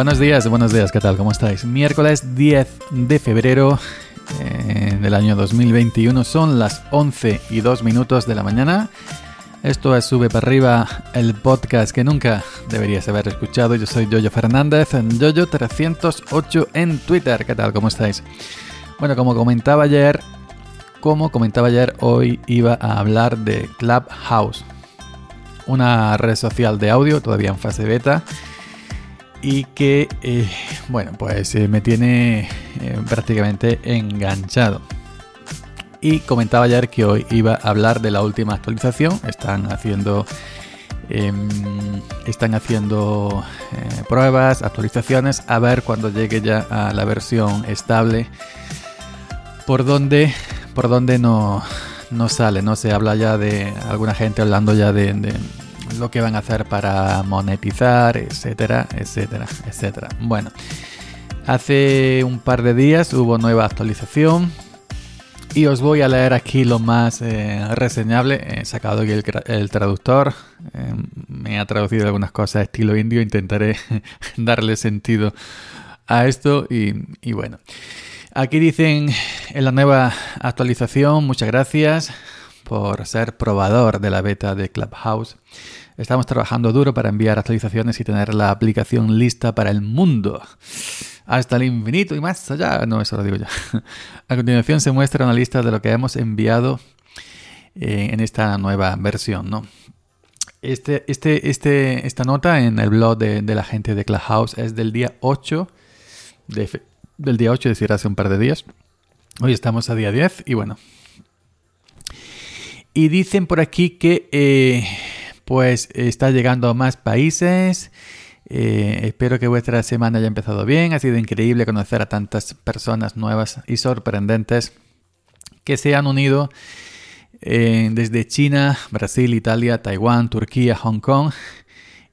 Buenos días, buenos días, ¿qué tal? ¿Cómo estáis? Miércoles 10 de febrero eh, del año 2021, son las 11 y 2 minutos de la mañana. Esto es Sube para arriba, el podcast que nunca deberías haber escuchado. Yo soy Yoyo Fernández, en Yoyo308 en Twitter. ¿Qué tal? ¿Cómo estáis? Bueno, como comentaba ayer, como comentaba ayer, hoy iba a hablar de Clubhouse, una red social de audio todavía en fase beta y que, eh, bueno, pues eh, me tiene eh, prácticamente enganchado. Y comentaba ayer que hoy iba a hablar de la última actualización. Están haciendo, em, están haciendo pruebas, actualizaciones, a ver cuando llegue ya a la versión estable por donde, por no, no sale. No se habla ya de alguna gente hablando ya de lo que van a hacer para monetizar, etcétera, etcétera, etcétera. Bueno, hace un par de días hubo nueva actualización y os voy a leer aquí lo más eh, reseñable. He sacado aquí el, traductor, eh, me ha traducido algunas cosas estilo indio, intentaré darle sentido a esto y, y bueno. Aquí dicen en la nueva actualización, muchas gracias por ser probador de la beta de Clubhouse. Estamos trabajando duro para enviar actualizaciones y tener la aplicación lista para el mundo. Hasta el infinito y más allá. No, eso lo digo ya. A continuación se muestra una lista de lo que hemos enviado eh, en esta nueva versión, ¿no? Este, este, este, esta nota en el blog de, la gente de Clubhouse es del día 8 del día 8, es decir, hace un par de días. Hoy estamos a día 10 y bueno. Y dicen por aquí que eh, pues está llegando a más países. Eh, espero que vuestra semana haya empezado bien. Ha sido increíble conocer a tantas personas nuevas y sorprendentes que se han unido eh, desde China, Brasil, Italia, Taiwán, Turquía, Hong Kong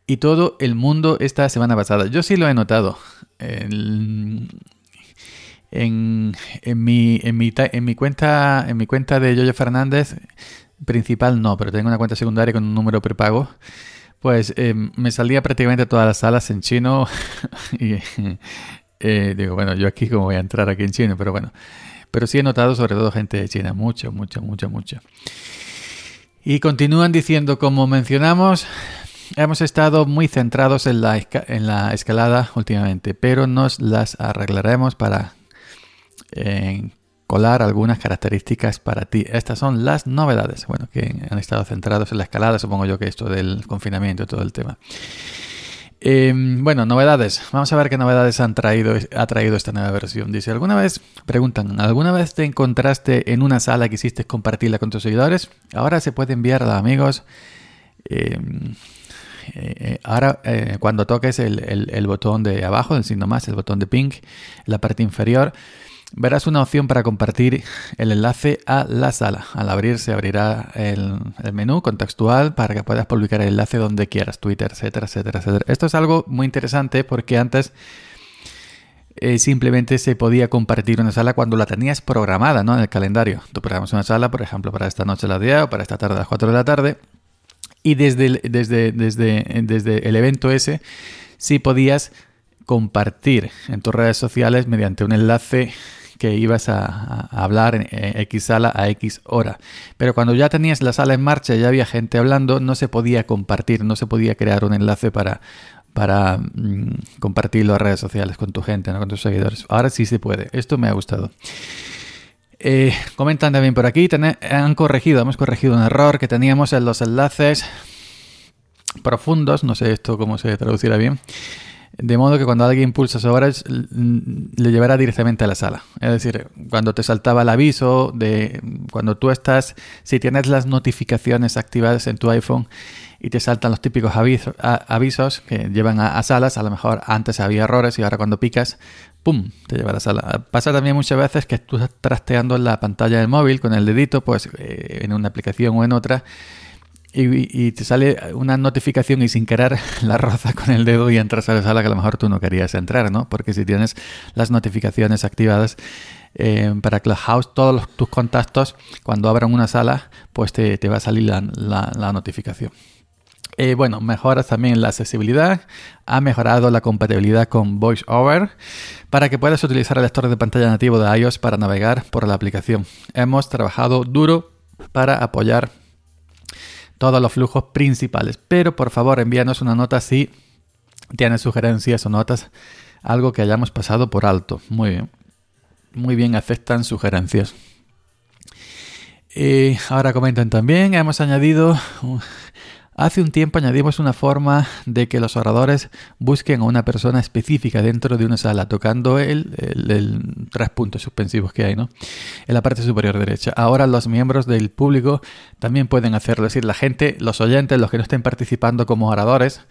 y todo el mundo esta semana pasada. Yo sí lo he notado. en, mi, en, mi, en, mi, cuenta, en mi cuenta de Yoyo Fernández principal no, pero tengo una cuenta secundaria con un número prepago, pues eh, me salía prácticamente todas las salas en chino y eh, digo, bueno, yo aquí como voy a entrar aquí en chino, pero bueno, pero sí he notado sobre todo gente de China, mucho, mucho, mucho, mucho. Y continúan diciendo, como mencionamos, hemos estado muy centrados en la, en la escalada últimamente, pero nos las arreglaremos para eh, colar algunas características para ti. Estas son las novedades, bueno, que han estado centrados en la escalada, supongo yo que esto del confinamiento y todo el tema. Em, bueno, novedades. Vamos a ver qué novedades han traído, ha traído esta nueva versión. Dice, ¿alguna vez, preguntan, ¿alguna vez te encontraste en una sala que quisiste compartirla con tus seguidores? Ahora se puede enviar a amigos. Em, eh, eh, ahora, eh, cuando toques el, botón de abajo, el signo más, el botón de ping, la parte inferior, verás una opción para compartir el enlace a la sala. Al abrir se abrirá el, menú contextual para que puedas publicar el enlace donde quieras, Twitter, etcétera, etcétera, etcétera. Esto es algo muy interesante porque antes eh, simplemente se podía compartir una sala cuando la tenías programada ¿no? en el calendario. Tú programas una sala, por ejemplo, para esta noche a las 10 o para esta tarde a las 4 de la tarde. Y desde desde, desde, desde el evento ese sí podías compartir en tus redes sociales mediante un enlace que ibas a, hablar en, X sala a X hora. Pero cuando ya tenías la sala en marcha y ya había gente hablando, no se podía compartir, no se podía crear un enlace para, para mm, compartirlo a redes sociales con tu gente, ¿no? con tus seguidores. Ahora sí se puede. Esto me ha gustado. Eh, comentan también por aquí, han corregido, hemos corregido un error que teníamos en los enlaces profundos, no sé esto cómo se traducirá bien, de modo que cuando alguien pulsa sobre le llevará directamente a la sala. Es decir, cuando te saltaba el aviso de cuando tú estás, si tienes las notificaciones activadas en tu iPhone y te saltan los típicos avisos, avisos que llevan a, salas, a lo mejor antes había errores y ahora cuando picas, ¡pum!, te lleva a la sala. Pasa también muchas veces que tú estás trasteando la pantalla del móvil con el dedito, pues eh, en una aplicación o en otra y, te sale una notificación y sin querer la roza con el dedo y entras a la sala que a lo mejor tú no querías entrar, ¿no? Porque si tienes las notificaciones activadas eh, para Clubhouse, todos tus contactos, cuando abran una sala, pues te, va a salir la, notificación. Eh, bueno, mejoras también la accesibilidad, ha mejorado la compatibilidad con VoiceOver para que puedas utilizar el lector de pantalla nativo de iOS para navegar por la aplicación. Hemos trabajado duro para apoyar todos los flujos principales, pero por favor envíanos una nota si tienes sugerencias o notas, algo que hayamos pasado por alto. Muy bien, muy bien, aceptan sugerencias. Y ahora comentan también, hemos añadido Hace un tiempo añadimos una forma de que los oradores busquen a una persona específica dentro de una sala, tocando el, tres puntos suspensivos que hay, ¿no? En la parte superior derecha. Ahora los miembros del público también pueden hacerlo. Es decir, la gente, los oyentes, los que no estén participando como oradores,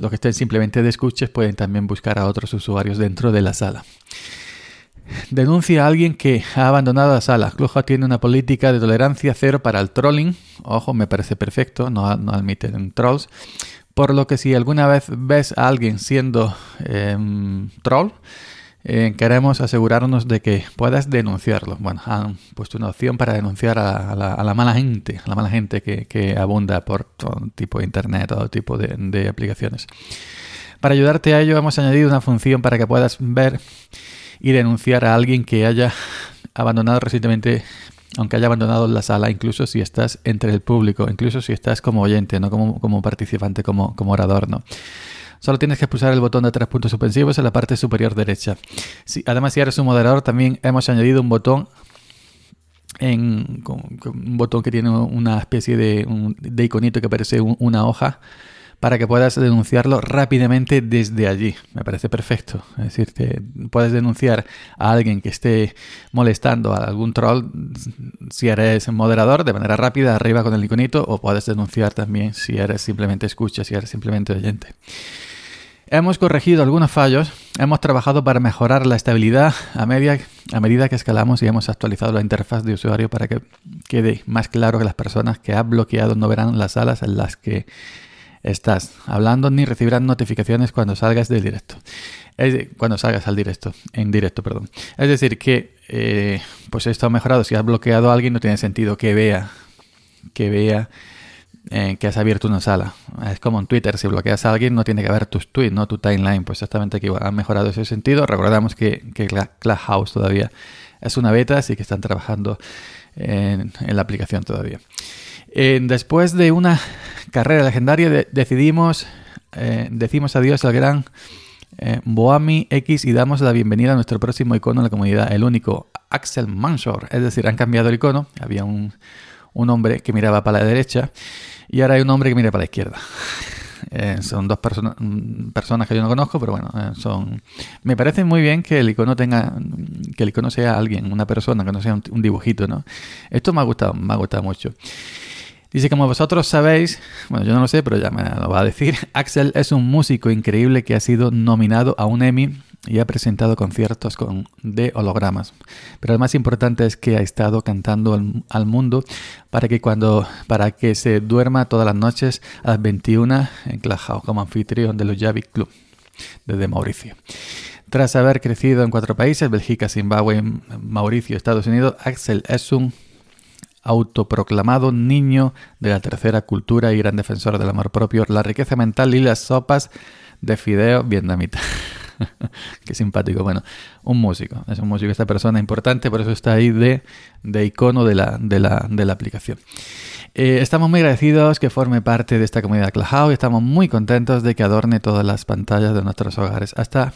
los que estén simplemente de escuches, pueden también buscar a otros usuarios dentro de la sala. Denuncia a alguien que ha abandonado la sala. Clubhouse tiene una política de tolerancia cero para el trolling. Ojo, me parece perfecto, no, no admiten trolls. Por lo que si alguna vez ves a alguien siendo em, troll, eh, queremos asegurarnos de que puedas denunciarlo. Bueno, han puesto una opción para denunciar a, la, mala gente, a la mala gente que, abunda por todo tipo de internet, todo tipo de aplicaciones. Para ayudarte a ello hemos añadido una función para que puedas ver y denunciar a alguien que haya abandonado recientemente, aunque haya abandonado la sala, incluso si estás entre el público, incluso si estás como oyente, no como, como participante, como, como orador, ¿no? Solo tienes que pulsar el botón de tres puntos suspensivos en la parte superior derecha. Además, si eres un moderador, también hemos añadido un botón en, un botón que tiene una especie de, de iconito que parece una hoja para que puedas denunciarlo rápidamente desde allí. Me parece perfecto. Es decir, puedes denunciar a alguien que esté molestando a algún troll si eres moderador de manera rápida arriba con el iconito o puedes denunciar también si eres simplemente escucha, si eres simplemente oyente. Hemos corregido algunos fallos, hemos trabajado para mejorar la estabilidad a, a medida que escalamos y hemos actualizado la interfaz de usuario para que quede más claro que las personas que ha bloqueado no verán las salas en las que estás hablando ni recibirán notificaciones cuando salgas del directo. Es cuando salgas al directo, en directo, perdón. Es decir, que eh, pues esto ha mejorado. Si has bloqueado a alguien, no tiene sentido que vea, que vea eh, que has abierto una sala. Es como en Twitter, si bloqueas a alguien, no tiene que ver tus tweets, no tu timeline. Pues exactamente aquí ha mejorado ese sentido. Recordamos que, que Clubhouse todavía es una beta, así que están trabajando en, en la aplicación todavía. Eh, después de una carrera legendaria decidimos, eh, decimos adiós al gran eh, Boami X y damos la bienvenida a nuestro próximo icono en la comunidad, el único Axel Manshore. Es decir, han cambiado el icono, había un, hombre que miraba para la derecha y ahora hay un hombre que mira para la izquierda. son dos mm, personas que yo no conozco, pero bueno, son. Me parece muy bien que el icono tenga, que el icono sea alguien, una persona, que no sea un, un dibujito, ¿no? Esto me ha gustado, me ha gustado mucho. Dice, como vosotros sabéis, bueno, yo no lo sé, pero ya me lo va a decir, Axel es un músico increíble que ha sido nominado a un Emmy y ha presentado conciertos con, de hologramas. Pero lo más importante es que ha estado cantando al, mundo para que cuando para que se duerma todas las noches a las 21 en Clubhouse como anfitrión de los Javik Club desde Mauricio. Tras haber crecido en cuatro países, Bélgica, Zimbabue, Mauricio, Estados Unidos, Axel es un autoproclamado niño de la tercera cultura y gran defensor del amor propio, la riqueza mental y las sopas de fideo vietnamita. Qué simpático. Bueno, un músico. Es un músico, esta persona importante, por eso está ahí de, de icono de la, de la, de la aplicación. Eh, estamos muy agradecidos que forme parte de esta comunidad Clubhouse y estamos muy contentos de que adorne todas las pantallas de nuestros hogares. Hasta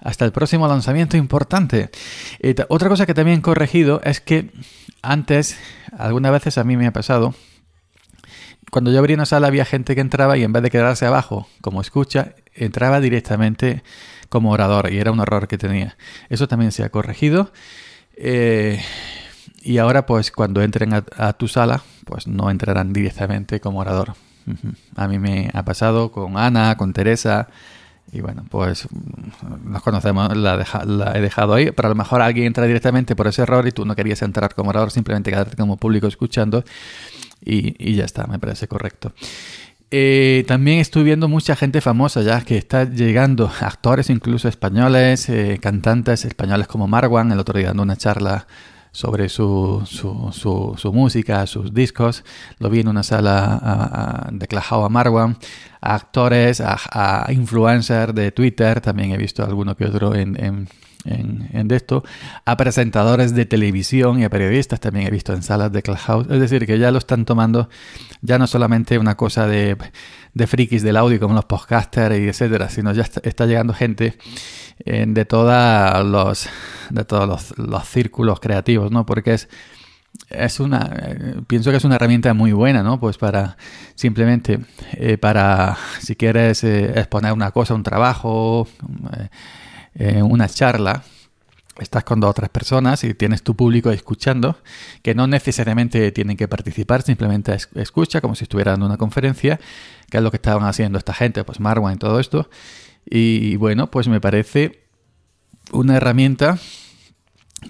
hasta el próximo lanzamiento importante. otra cosa que también he corregido es que antes, algunas veces a mí me ha pasado, cuando yo abría una sala había gente que entraba y en vez de quedarse abajo como escucha, entraba directamente como orador y era un error que tenía. Eso también se ha corregido. Eh, y ahora pues cuando entren a, tu sala, pues no entrarán directamente como orador. A mí me ha pasado con Ana, con Teresa, y bueno, pues nos conocemos, la, he dejado ahí, pero a lo mejor alguien entra directamente por ese error y tú no querías entrar como orador, simplemente quedarte como público escuchando y, ya está, me parece correcto. Eh, también estoy viendo mucha gente famosa ya que está llegando, actores incluso españoles, eh, cantantes españoles como Marwan, el otro día dando una charla sobre su, su, su, música, sus discos. Lo vi en una sala de Clajao a Marwan, a actores, a, influencers de Twitter, también he visto alguno que otro en, en en, esto, a presentadores de televisión y a periodistas también he visto en salas de Clubhouse. Es decir, que ya lo están tomando ya no solamente una cosa de, de frikis del audio como los podcasters y etcétera, sino ya está, llegando gente eh, de, todos los, de todos los, círculos creativos, ¿no? Porque es es una eh, pienso que es una herramienta muy buena no pues para simplemente eh, para si quieres exponer una cosa un trabajo una charla estás con dos personas y tienes tu público escuchando, que no necesariamente tienen que participar, simplemente escucha como si estuvieran en una conferencia, que es lo que estaban haciendo esta gente, pues Marwan y todo esto. Y bueno, pues me parece una herramienta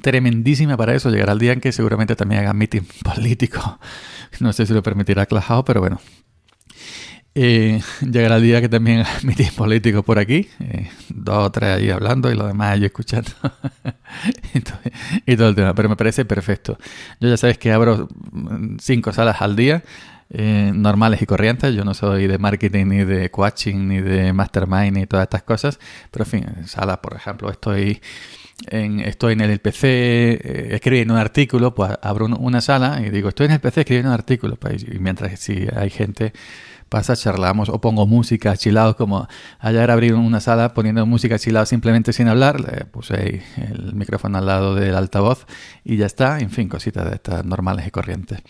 tremendísima para eso. Llegará el día en que seguramente también hagan meeting político. No sé si lo permitirá Clajao, pero bueno, eh, llegará el día que también emitir políticos por aquí, eh, dos o tres ahí hablando y lo demás yo escuchando y, todo, el tema, pero me parece perfecto. Yo ya sabes que abro cinco salas al día, eh, normales y corrientes, yo no soy de marketing ni de coaching ni de mastermind ni todas estas cosas, pero en fin, salas, por ejemplo, estoy... En, estoy en el PC eh, escribiendo un artículo, pues abro una sala y digo, estoy en el PC escribiendo un artículo, pues, y mientras si hay gente pasa, charlamos o pongo música chilado, como ayer abrí una sala poniendo música chilado simplemente sin hablar, le puse el micrófono al lado del altavoz y ya está, en fin, cositas de estas normales y corrientes.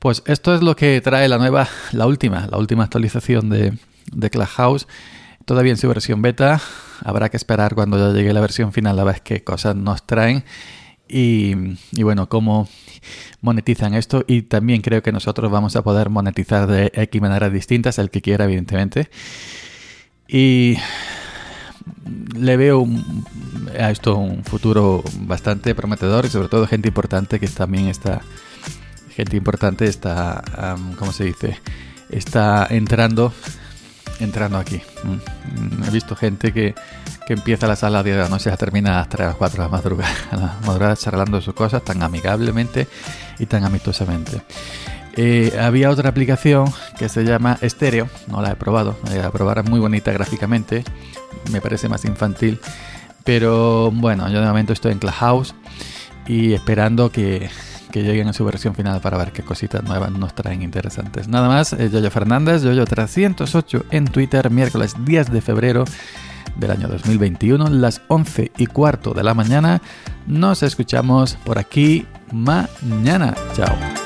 Pues esto es lo que trae la nueva, la última, la última actualización de, de Clubhouse. Todavía en su versión beta, habrá que esperar cuando ya llegue la versión final a ver qué cosas nos traen. Y, y, bueno, cómo monetizan esto y también creo que nosotros vamos a poder monetizar de X maneras distintas, el que quiera, evidentemente. Y le veo a esto un futuro bastante prometedor y sobre todo gente importante que también está, gente importante está, ¿cómo se dice? Está entrando entrando aquí. Mm. He visto gente que, que empieza la sala de la noche a termina a las 3 o 4 de la madrugada, a charlando sus cosas tan amigablemente y tan amistosamente. Eh, había otra aplicación que se llama Stereo, no la he probado, la probar, es muy bonita gráficamente, me parece más infantil, pero bueno, yo de momento estoy en Clubhouse y esperando que, que lleguen a su versión final para ver qué cositas nuevas nos traen interesantes. Nada más, eh, Yoyo Fernández, Yoyo308 en Twitter, miércoles 10 de febrero del año 2021, las 11 y cuarto de la mañana. Nos escuchamos por aquí mañana. Chao.